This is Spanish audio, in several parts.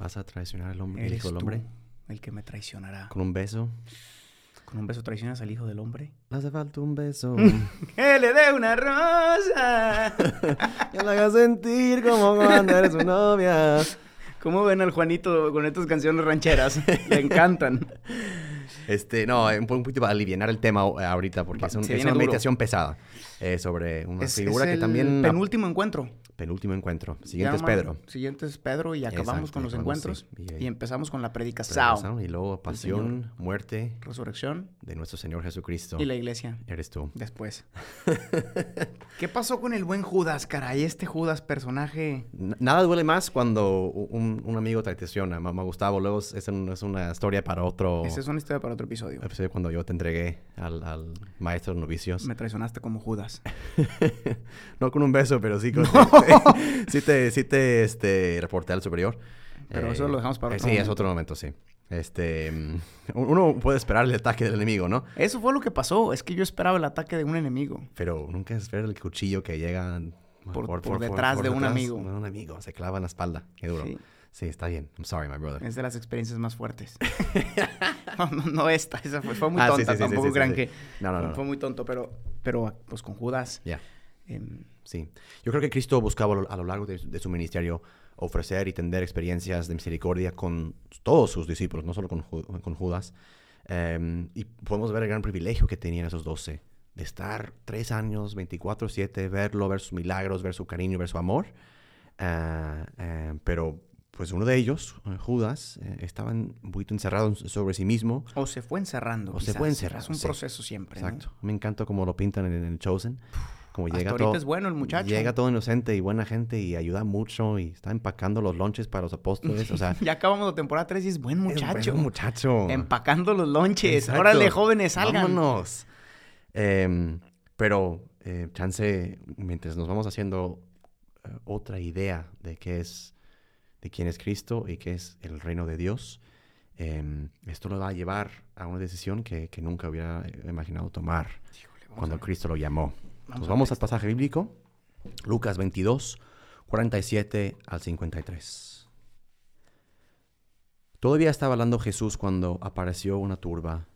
¿Vas a traicionar al hombre, Eres hijo del tú hombre? el que me traicionará. ¿Con un beso? ¿Con un beso traicionas al hijo del hombre? Le hace falta un beso. ¡Que le dé una rosa! que lo haga sentir como cuando eres su novia. ¿Cómo ven al Juanito con estas canciones rancheras? Le encantan. Este, no, un po- un poquito para aliviar el tema eh, ahorita, porque es, un- una duro. meditación pesada eh, sobre una Es, figura es que también... penúltimo encuentro. Penúltimo encuentro. Siguiente es Pedro. Siguiente es Pedro y acabamos Exacto, con los encuentros. sí. Y empezamos con la predica Pero, Sao. Y luego pasión, muerte Resurrección de nuestro Señor Jesucristo. y la iglesia Eres tú. después. ¿Qué pasó con el buen Judas, caray? Este Judas, personaje... N- Nada duele más cuando un, un amigo te traiciona, mamá Gustavo. Luego es, un- es una historia para otro Esa es una historia para otro episodio. episodio cuando yo te entregué al, al maestro de novicios. Me traicionaste como Judas. no con un beso, pero sí con... sí te, sí te este, reporté al superior. Pero eso lo dejamos para eh, otro Sí, es momento. otro momento, sí. Este... mm, Uno puede esperar el ataque del enemigo, ¿no? Eso fue lo que pasó. Es que yo esperaba el ataque de un enemigo. Pero nunca espera el cuchillo que llega Por- por detrás de un amigo. De un amigo, se clava en la espalda. Qué duro. Sí. Sí, está bien. I'm sorry, my brother. Es de las experiencias más fuertes. no, no, no esta. Esa fue, fue muy Ah, tonta. sí, sí, sí, tampoco sí. que... No, no, no. Fue muy tonto, pero... Pero pues con Judas... Ya, em, sí. Yo creo que Cristo buscaba a lo- largo de, de su ministerio ofrecer y tender experiencias de misericordia con todos sus discípulos, no solo con, con Judas. Em, y podemos ver el gran privilegio que tenían esos doce, de estar tres años, 24-7, verlo, ver sus milagros, ver su cariño, ver su amor. Ah, eh, pero pues uno de ellos, eh, Judas, eh, estaba un poquito encerrado en- sobre sí mismo. O se fue encerrando. O se quizás. fue encerrando, Es un sí. proceso siempre. ¿no? Exacto. Me encanta cómo lo pintan en, en el Chosen. Como Hasta llega todo, es bueno el muchacho. Llega todo inocente y buena gente y ayuda mucho y está empacando los lonches para los apóstoles. O sea, ya acabamos la temporada 3 y es buen muchacho. Es buen muchacho. Empacando los lonches. Exacto. Órale, jóvenes, salgan. Vámonos. Em, pero, eh, chance, mientras nos vamos haciendo eh, otra idea de qué es, de quién es Cristo y qué es el reino de Dios, em, esto lo va a llevar a una decisión que, que nunca hubiera eh, imaginado tomar Híjole, cuando. Cristo lo llamó. Vamos Nos a vamos al pasaje bíblico, Lucas 22, 47 al 53. Todavía estaba hablando Jesús cuando apareció una turba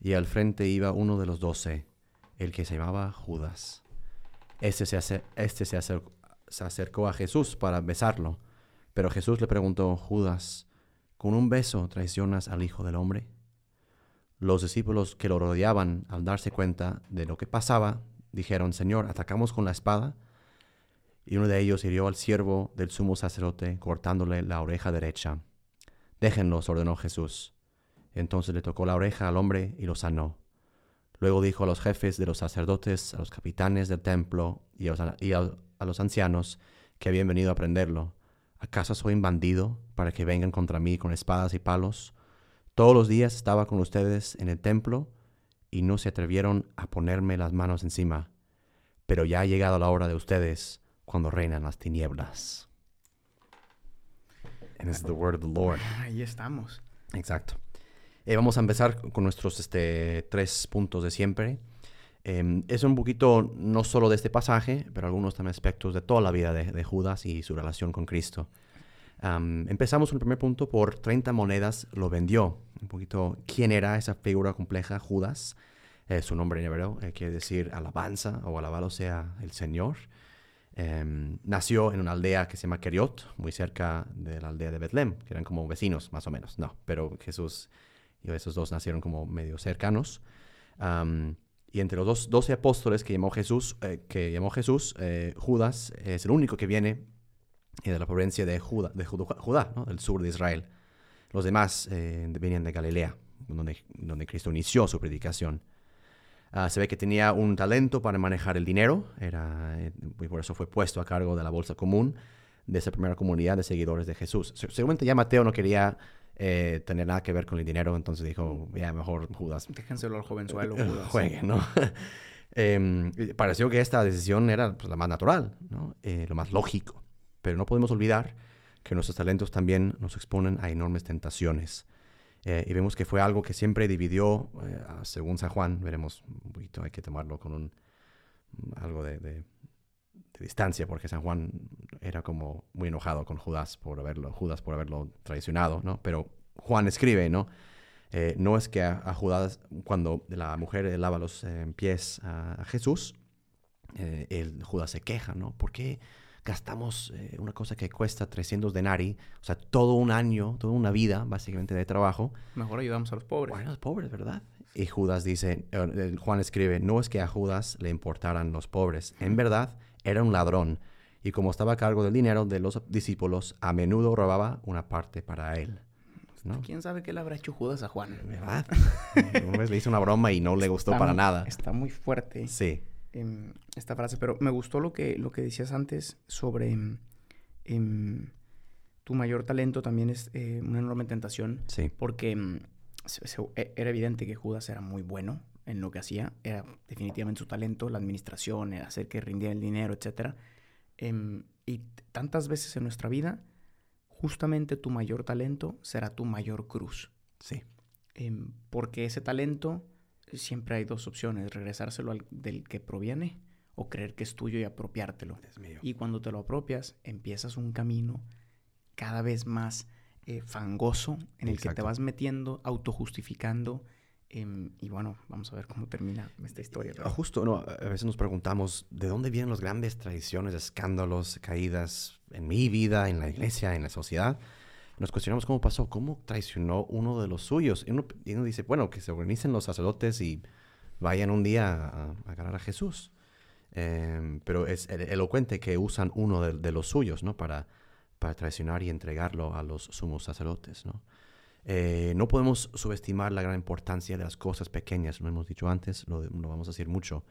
y al frente iba uno de los doce, el que se llamaba Judas. Este se, este se, acer- se acercó a Jesús para besarlo, pero Jesús le preguntó, Judas, ¿con un beso traicionas al Hijo del Hombre? Los discípulos que lo rodeaban, al darse cuenta de lo que pasaba, dijeron, Señor, atacamos con la espada. Y uno de ellos hirió al siervo del sumo sacerdote, cortándole la oreja derecha. Déjenlos, ordenó Jesús. Entonces le tocó la oreja al hombre y lo sanó. Luego dijo a los jefes de los sacerdotes, a los capitanes del templo y a los, a los ancianos que habían venido a prenderlo, ¿acaso soy un bandido para que vengan contra mí con espadas y palos? Todos los días estaba con ustedes en el templo y no se atrevieron a ponerme las manos encima. Pero ya ha llegado la hora de ustedes cuando reinan las tinieblas. And this is the word of the Lord. Ahí estamos. Exacto. Eh, vamos a empezar con nuestros este, tres puntos de siempre. Eh, es un poquito no solo de este pasaje, pero algunos también aspectos de toda la vida de, de Judas y su relación con Cristo. Am, empezamos con el primer punto por 30 monedas lo vendió. Un poquito quién era esa figura compleja, Judas. Eh, su nombre en hebreo eh, quiere decir alabanza o alabado sea el Señor. Em, nació en una aldea que se llama Keriot, muy cerca de la aldea de Betlem, que eran como vecinos más o menos. No, pero Jesús y esos dos nacieron como medio cercanos. Y entre los dos, 12 apóstoles que llamó Jesús, eh, que llamó Jesús Judas es el único que viene eh, de la provincia de Judá, de Judá ¿no? del sur de Israel. Los demás eh, venían de Galilea, donde, donde Cristo inició su predicación. Ah, se ve que tenía un talento para manejar el dinero, era, eh, y por eso fue puesto a cargo de la bolsa común de esa primera comunidad de seguidores de Jesús. Se- Seguramente ya Mateo no quería eh, tener nada que ver con el dinero, entonces dijo, ya mejor Judas. Déjenselo al jovenzuelo, Judas. Juegue, ¿no? Em, pareció que esta decisión era pues, la más natural, ¿no? Eh, lo más lógico. Pero no podemos olvidar que nuestros talentos también nos exponen a enormes tentaciones. Eh, y vemos que fue algo que siempre dividió, eh, según San Juan, veremos un poquito, hay que tomarlo con un, algo de, distancia, porque San Juan era como muy enojado con Judas por haberlo, Judas por haberlo traicionado, ¿no? Pero Juan escribe, ¿no? Eh, no es que a, Judas, cuando la mujer lava los pies a, Jesús, el Judas se queja, ¿no? ¿Por qué gastamos eh, una cosa que cuesta 300 denari, o sea, todo un año, toda una vida, básicamente, de trabajo. Mejor ayudamos a los pobres. Bueno, los pobres, ¿verdad? Y Judas dice, eh, Juan escribe, no es que a Judas le importaran los pobres, en verdad era un ladrón, y como estaba a cargo del dinero de los discípulos, a menudo robaba una parte para él. ¿no? ¿Quién sabe qué le habrá hecho Judas a Juan? ¿Verdad? Una vez le hizo una broma y no le gustó para nada. Está muy fuerte. Sí. Em, esta frase, pero me gustó lo que, lo que decías antes sobre em, em, tu mayor talento también es eh, una enorme tentación. Sí. Porque e, era evidente que Judas era muy bueno en lo que hacía. Era definitivamente su talento, la administración, el hacer que rindiera el dinero, etc. y tantas veces en nuestra vida, justamente tu mayor talento será tu mayor cruz. Sí. porque ese talento siempre hay dos opciones, regresárselo al del que proviene o creer que es tuyo y apropiártelo. Y cuando te lo apropias, empiezas un camino cada vez más eh, fangoso en el que te vas metiendo, autojustificando. Em, y bueno, vamos a ver cómo termina esta historia. Ah, justo, no, a veces nos preguntamos de dónde vienen las grandes tradiciones, escándalos, caídas en mi vida, en la iglesia, en la sociedad nos cuestionamos cómo pasó, cómo traicionó uno de los suyos. Y uno, dice, bueno, que se organicen los sacerdotes y vayan un día a, a ganar a Jesús. Em, pero es elocuente que usan uno de, los suyos, ¿no? Para, para traicionar y entregarlo a los sumos sacerdotes, ¿no? Eh, no podemos subestimar la gran importancia de las cosas pequeñas, lo hemos dicho antes, lo, vamos a decir mucho.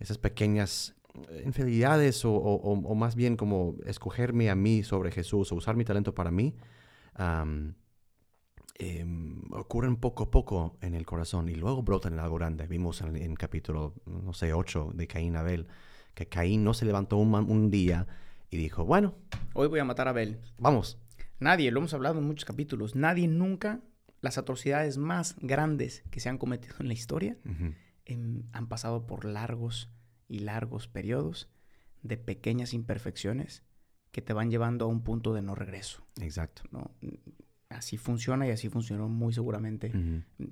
Esas pequeñas infidelidades o, o, más bien como escogerme a mí sobre Jesús o usar mi talento para mí, Em, ocurren poco a poco en el corazón y luego brotan en algo grande. Vimos en, en capítulo, no sé, 8 de Caín Abel, que Caín no se levantó un, un, día y dijo, bueno. Hoy voy a matar a Abel. Vamos. Nadie, lo hemos hablado en muchos capítulos, nadie nunca, las atrocidades más grandes que se han cometido en la historia, em, han pasado por largos y largos periodos de pequeñas imperfecciones que te van llevando a un punto de no regreso. Exacto. ¿no? Así funciona y así funcionó muy seguramente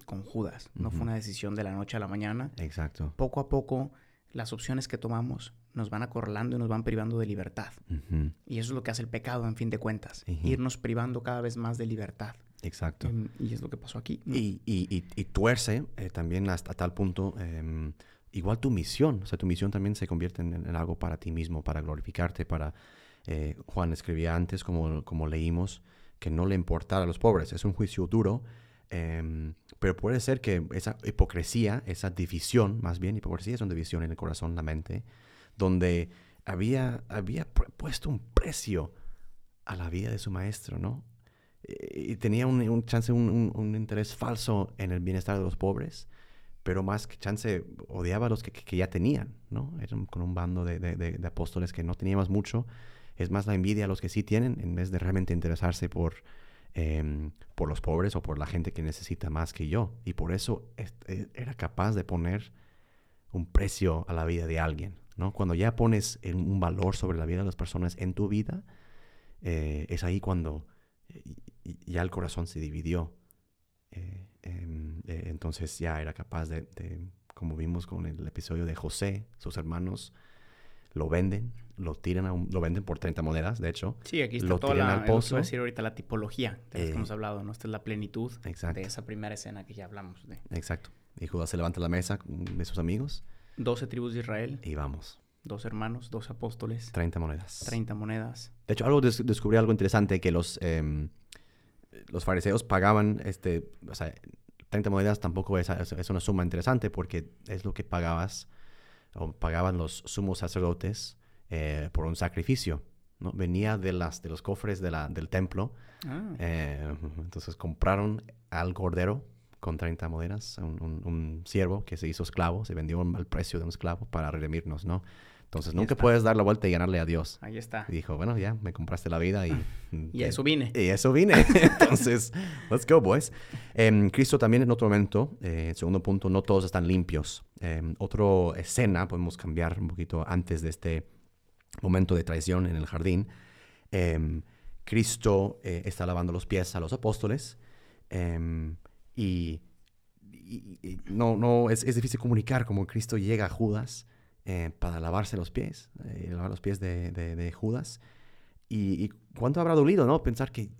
con Judas. No fue una decisión de la noche a la mañana. Exacto. Poco a poco las opciones que tomamos nos van acorralando y nos van privando de libertad. Y eso es lo que hace el pecado, en fin de cuentas. Irnos privando cada vez más de libertad. Exacto. Em, y es lo que pasó aquí. Y, y, y, tuerce eh, también hasta tal punto, em, igual tu misión. O sea, tu misión también se convierte en algo para ti mismo, para glorificarte, para eh, Juan escribía antes, como, como leímos, que no le importara a los pobres. Es un juicio duro, em, pero puede ser que esa hipocresía, esa división, más bien, hipocresía es una división en el corazón, la mente, donde había, había puesto un precio a la vida de su maestro, ¿no? Y tenía un, chance, un, interés falso en el bienestar de los pobres, pero más que chance odiaba a los que, ya tenían, ¿no? Eran con un bando de, de, apóstoles que no teníamos mucho, es más la envidia a los que sí tienen en vez de realmente interesarse por, em, por los pobres o por la gente que necesita más que yo. Y por eso e, era capaz de poner un precio a la vida de alguien. ¿no? Cuando ya pones un valor sobre la vida de las personas en tu vida, eh, es ahí cuando ya el corazón se dividió. Eh, em, eh, entonces ya era capaz de, como vimos con el episodio de José, sus hermanos lo venden, lo tiran a un, lo venden por 30 monedas, de hecho. Sí, aquí está lo toda la, al pozo. decir ahorita la tipología de la que eh, hemos hablado, ¿no? Esta es la plenitud de esa primera escena que ya hablamos de. Exacto. Y Judas se levanta la mesa de sus amigos. 12 tribus de Israel. Y vamos. Dos hermanos, dos apóstoles. 30 monedas. 30 monedas. De hecho, algo descubrí algo interesante que los, em, los fariseos pagaban, este, o sea, 30 monedas tampoco es, es una suma interesante porque es lo que pagabas o pagaban los sumos sacerdotes eh, por un sacrificio. ¿no? Venía de, las, de los cofres de la, del templo. Ah. Eh, entonces compraron al cordero con 30 monedas, un, un, un siervo que se hizo esclavo, se vendió al precio de un esclavo para redimirnos, ¿no? Entonces Ahí nunca está. puedes dar la vuelta y ganarle a Dios. Ahí está. Y dijo, bueno, ya, me compraste la vida y... Y eso vine. Y eso vine. Entonces, let's go, boys. Em, Cristo también en otro momento, eh, segundo punto, no todos están limpios. Em, otro escena, podemos cambiar un poquito antes de este momento de traición en el jardín. Em, Cristo eh, está lavando los pies a los apóstoles y, y- y no, no, es, es difícil comunicar cómo Cristo llega a Judas eh, para lavarse los pies, eh, lavar los pies de, de- de Judas. Y, y cuánto habrá dolido, ¿no? Pensar que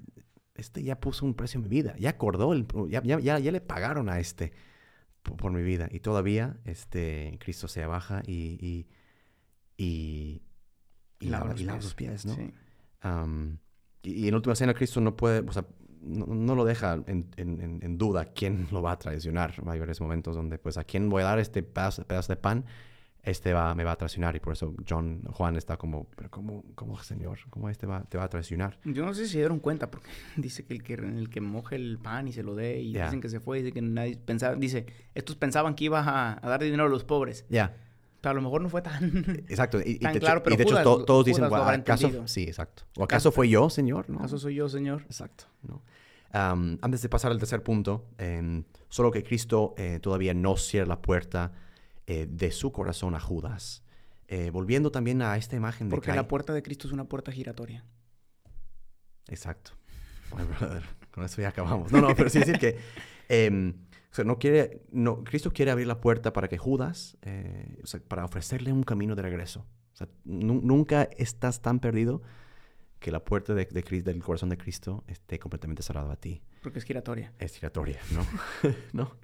este ya puso un precio en mi vida, ya acordó, el- ya, ya, ya, ya le pagaron a este por, por mi vida. Y todavía este, Cristo se abaja y, y, y, y lava, los y lava sus pies, ¿no? Sí. Am, y, en última cena Cristo no puede, o sea, no, no lo deja en, en- en- duda quién lo va a traicionar. Va a haber momentos donde, pues, a quién voy a dar este pedazo, pedazo de pan, este va, me va a traicionar. Y por eso John, Juan está como, pero ¿cómo, cómo Señor? ¿Cómo este va, te va a traicionar? Yo no sé si se dieron cuenta, porque dice que el que, el que moje el pan y se lo dé, y Ya. dicen que se fue, dice que nadie pensaba, dice, estos pensaban que iba a, a dar dinero a los pobres, Ya, pero a lo mejor no fue tan... exacto. Y, y Tan de hecho- claro, pero y de hecho Judas to- lo- todos dicen, ¿acaso? Sí, exacto. ¿O acaso fue yo, Señor? No. ¿Acaso soy yo, Señor? Exacto. ¿no? Am, antes de pasar al tercer punto, em, solo que Cristo eh, todavía no cierra la puerta eh, de su corazón a Judas. Eh, volviendo también a esta imagen de Porque Caín. la puerta de Cristo es una puerta giratoria. Exacto. Bueno, brother, con eso ya acabamos. No, no, pero sí decir que em, o sea, no quiere, no, Cristo quiere abrir la puerta para que Judas, eh, o sea, para ofrecerle un camino de regreso. O sea, nu- nunca estás tan perdido que la puerta de, de del corazón de Cristo esté completamente cerrada a ti. Porque es giratoria. es giratoria, ¿no? ¿No?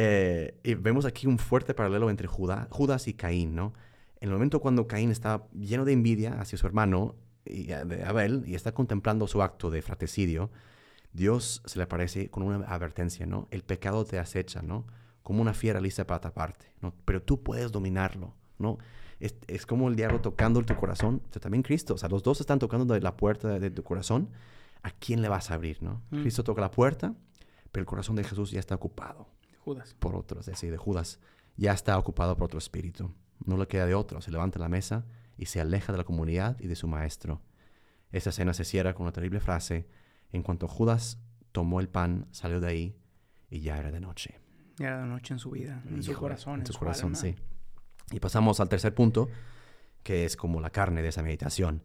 Eh, y vemos aquí un fuerte paralelo entre Judá- Judas y Caín, ¿no? En el momento cuando Caín está lleno de envidia hacia su hermano y, eh, de Abel y está contemplando su acto de fratricidio, Dios se le aparece con una advertencia, ¿no? El pecado te acecha, ¿no? Como una fiera lista para taparte, ¿no? Pero tú puedes dominarlo, ¿no? Es, es como el diablo tocando tu corazón, o sea, también Cristo, o sea, los dos están tocando de la puerta de, de tu corazón. ¿A quién le vas a abrir, no? Mm. Cristo toca la puerta, pero el corazón de Jesús ya está ocupado Judas. por otros, es decir, de Judas, ya está ocupado por otro espíritu. No le queda de otro, se levanta de la mesa y se aleja de la comunidad y de su maestro. Esa escena se cierra con una terrible frase, en cuanto Judas tomó el pan, salió de ahí y ya era de noche. Ya era de noche en su vida, en su corazón, en su su corazón, alma. sí. Y pasamos al tercer punto, que es como la carne de esa meditación.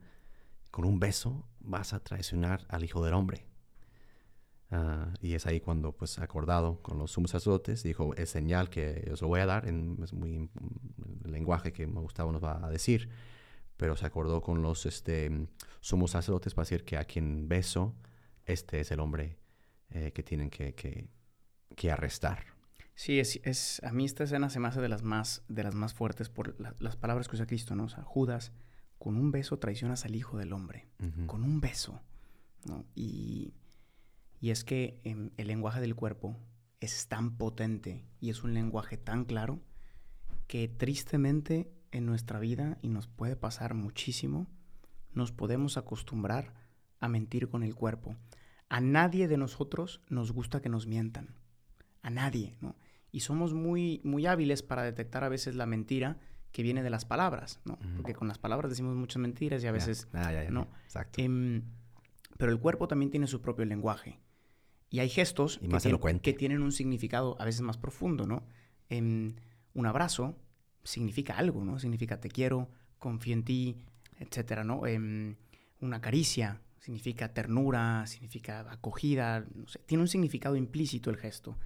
Con un beso vas a traicionar al Hijo del Hombre. Ah, y es ahí cuando, pues, acordado con los sumos sacerdotes, dijo, es señal que os lo voy a dar, en, es muy mm, el lenguaje que Gustavo nos va a decir, pero se acordó con los este, sumos sacerdotes para decir que a quien beso, este es el hombre eh, que tienen que, que, que arrestar. Sí, es, es, a mí esta escena se me hace de las más, de las más fuertes por la- las palabras que usa Cristo, ¿no? O sea, Judas, con un beso traicionas al Hijo del Hombre. Ujú. Con un beso, ¿no? Y, y es que em, el lenguaje del cuerpo es tan potente y es un lenguaje tan claro que tristemente en nuestra vida, y nos puede pasar muchísimo, nos podemos acostumbrar a mentir con el cuerpo. A nadie de nosotros nos gusta que nos mientan. A nadie, ¿no? Y somos muy, muy hábiles para detectar a veces la mentira que viene de las palabras, ¿no? Porque con las palabras decimos muchas mentiras y a veces Ah, no. Exacto. Em, pero el cuerpo también tiene su propio lenguaje. Y hay gestos Y que, más tienen un significado a veces más profundo, ¿no? Em, un abrazo significa algo, ¿no? Significa te quiero, confío en ti, etcétera, ¿no? Em, una caricia significa ternura, significa acogida, no sé, tiene un significado implícito el gesto.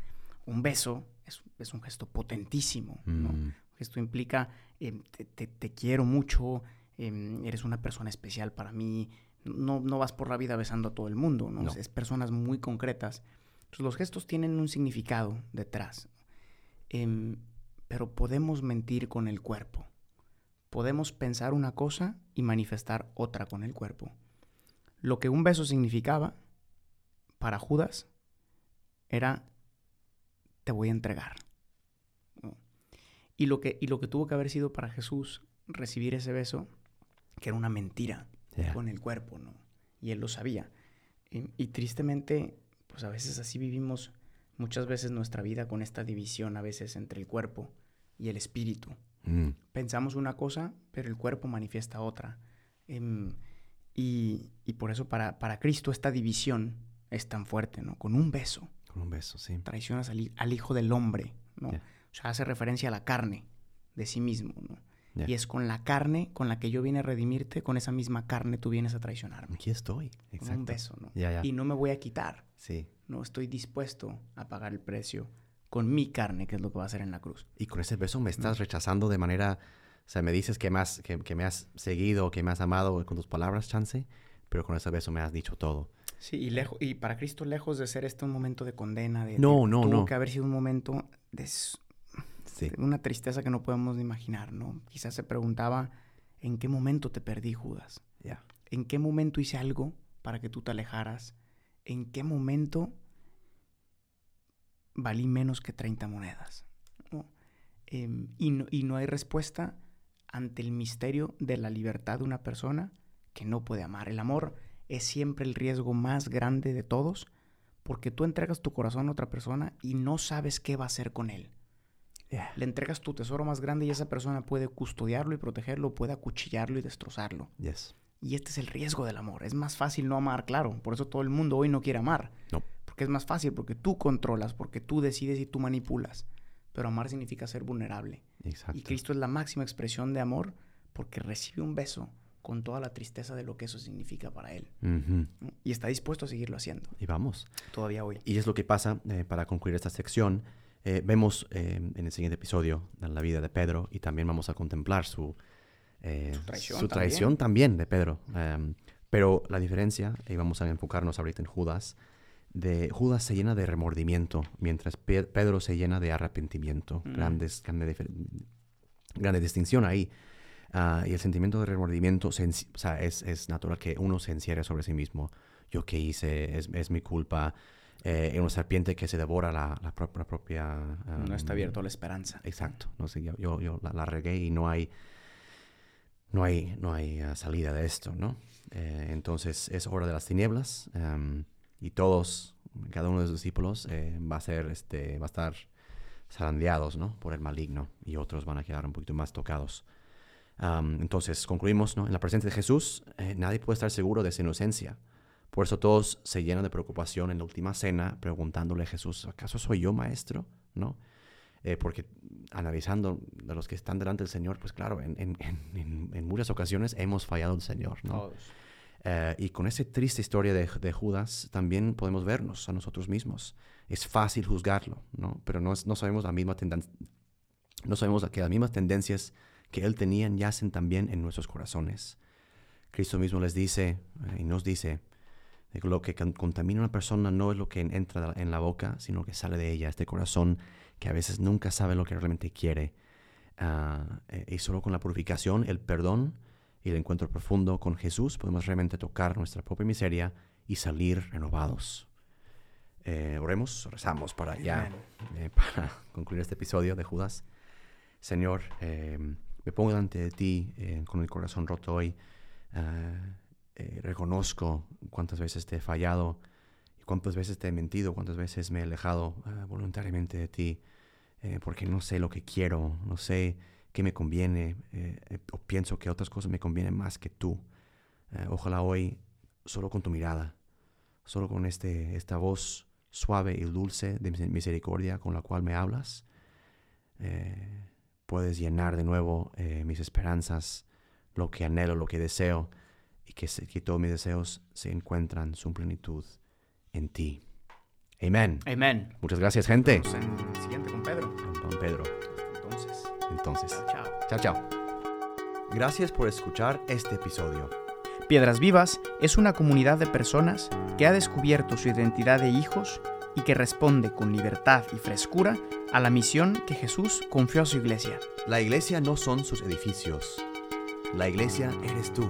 Un beso es, es un gesto potentísimo, ¿no? Mm. Esto implica, em, te, te- te quiero mucho, eres una persona especial para mí. No, no vas por la vida besando a todo el mundo, ¿no? No. Es personas muy concretas. Entonces, los gestos tienen un significado detrás. Em, pero podemos mentir con el cuerpo. Podemos pensar una cosa y manifestar otra con el cuerpo. Lo que un beso significaba para Judas era te voy a entregar. ¿no? Y lo, que, y lo que tuvo que haber sido para Jesús recibir ese beso, que era una mentira, con el cuerpo, ¿no? Y él lo sabía. Y, y, tristemente, pues a veces así vivimos muchas veces nuestra vida con esta división a veces entre el cuerpo y el espíritu. Mm. Pensamos una cosa, pero el cuerpo manifiesta otra. Em, y, y, por eso para, para Cristo esta división es tan fuerte, ¿no? Con un beso. Con un beso, sí. Traicionas al, al Hijo del Hombre, ¿no? O sea, hace referencia a la carne de sí mismo, ¿no? Y es con la carne con la que yo vine a redimirte, con esa misma carne tú vienes a traicionarme. Aquí estoy, exacto. Con un beso, ¿no? Y no me voy a quitar. Sí. No estoy dispuesto a pagar el precio con mi carne, que es lo que va a hacer en la cruz. Y con ese beso me estás rechazando de manera, o sea, me dices que me has, que, me has seguido, que me has amado con tus palabras, chance, pero con ese beso me has dicho todo. Sí, y, lejos, y para Cristo, lejos de ser este un momento de condena, de, no, no, tuvo no. que haber sido un momento de una tristeza que no podemos imaginar, ¿no? Quizás se preguntaba, ¿en qué momento te perdí, Judas? ¿En qué momento hice algo para que tú te alejaras? ¿En qué momento valí menos que 30 monedas? Em, y, no, y no hay respuesta ante el misterio de la libertad de una persona que no puede amar. El amor es siempre el riesgo más grande de todos porque tú entregas tu corazón a otra persona y no sabes qué va a hacer con él. Le entregas tu tesoro más grande y esa persona puede custodiarlo y protegerlo, puede acuchillarlo y destrozarlo. Yes. Y este es el riesgo del amor. Es más fácil no amar, claro. Por eso todo el mundo hoy no quiere amar. No. Porque es más fácil, porque tú controlas, porque tú decides y tú manipulas. Pero amar significa ser vulnerable. Exacto. Y Cristo es la máxima expresión de amor porque recibe un beso con toda la tristeza de lo que eso significa para él. Y está dispuesto a seguirlo haciendo. Y vamos. Todavía hoy. Y es lo que pasa eh, para concluir esta sección. Eh, vemos eh, en el siguiente episodio la vida de Pedro y también vamos a contemplar su, eh, traición, su traición también, de Pedro. Em, pero la diferencia, y vamos a enfocarnos ahorita en Judas, de Judas se llena de remordimiento, mientras Pedro se llena de arrepentimiento. Mm. Grandes, grande, grande distinción ahí. Ah, y el sentimiento de remordimiento, o sea, es, es, natural que uno se encierre sobre sí mismo. Yo qué hice, es, es mi culpa, eh, una serpiente que se devora la, la, propia... no está abierto a la esperanza. Exacto. No sé, yo, yo, la, regué y no hay, no hay, no hay ah, salida de esto, ¿no? Eh, entonces es hora de las tinieblas em, y todos, cada uno de los discípulos eh, va a ser, este, va a estar zarandeados, ¿no? Por el maligno y otros van a quedar un poquito más tocados. entonces concluimos, ¿no? En la presencia de Jesús nadie puede estar seguro de su inocencia. Por eso todos se llenan de preocupación en la última cena, preguntándole a Jesús, ¿acaso soy yo maestro? ¿No? Eh, porque analizando de los que están delante del Señor, pues claro, en, en, en, muchas ocasiones hemos fallado al Señor, ¿no? Eh, y con esa triste historia de, de, Judas también podemos vernos a nosotros mismos. Es fácil juzgarlo, ¿no? Pero no, no sabemos la misma no sabemos que las mismas tendencias que él tenía yacen también en nuestros corazones. Cristo mismo les dice eh, y nos dice, lo que contamina a una persona no es lo que entra en la boca, sino que sale de ella, este corazón que a veces nunca sabe lo que realmente quiere. Ah, eh, y solo con la purificación, el perdón y el encuentro profundo con Jesús podemos realmente tocar nuestra propia miseria y salir renovados. Eh, oremos, rezamos para ya, eh, para concluir este episodio de Judas. Señor, me pongo delante de ti con el corazón roto hoy. Ah, eh, reconozco cuántas veces te he fallado, y cuántas veces te he mentido, cuántas veces me he alejado ah, voluntariamente de ti, eh, porque no sé lo que quiero, no sé qué me conviene, eh, o pienso que otras cosas me convienen más que tú. ojalá hoy, solo con tu mirada, solo con este, esta voz suave y dulce de misericordia con la cual me hablas, puedes llenar de nuevo mis esperanzas, lo que anhelo, lo que deseo, y que, que todos mis deseos se encuentran su plenitud en ti. Amén. Amén. Muchas gracias, gente. Nos en el siguiente con Pedro. Con Pedro. Entonces. Entonces. Chao, chao. Chao, Gracias por escuchar este episodio. Piedras Vivas es una comunidad de personas que ha descubierto su identidad de hijos y que responde con libertad y frescura a la misión que Jesús confió a su iglesia. La iglesia no son sus edificios. La iglesia eres tú.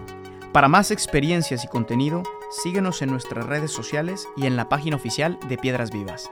Para más experiencias y contenido, síguenos en nuestras redes sociales y en la página oficial de Piedras Vivas.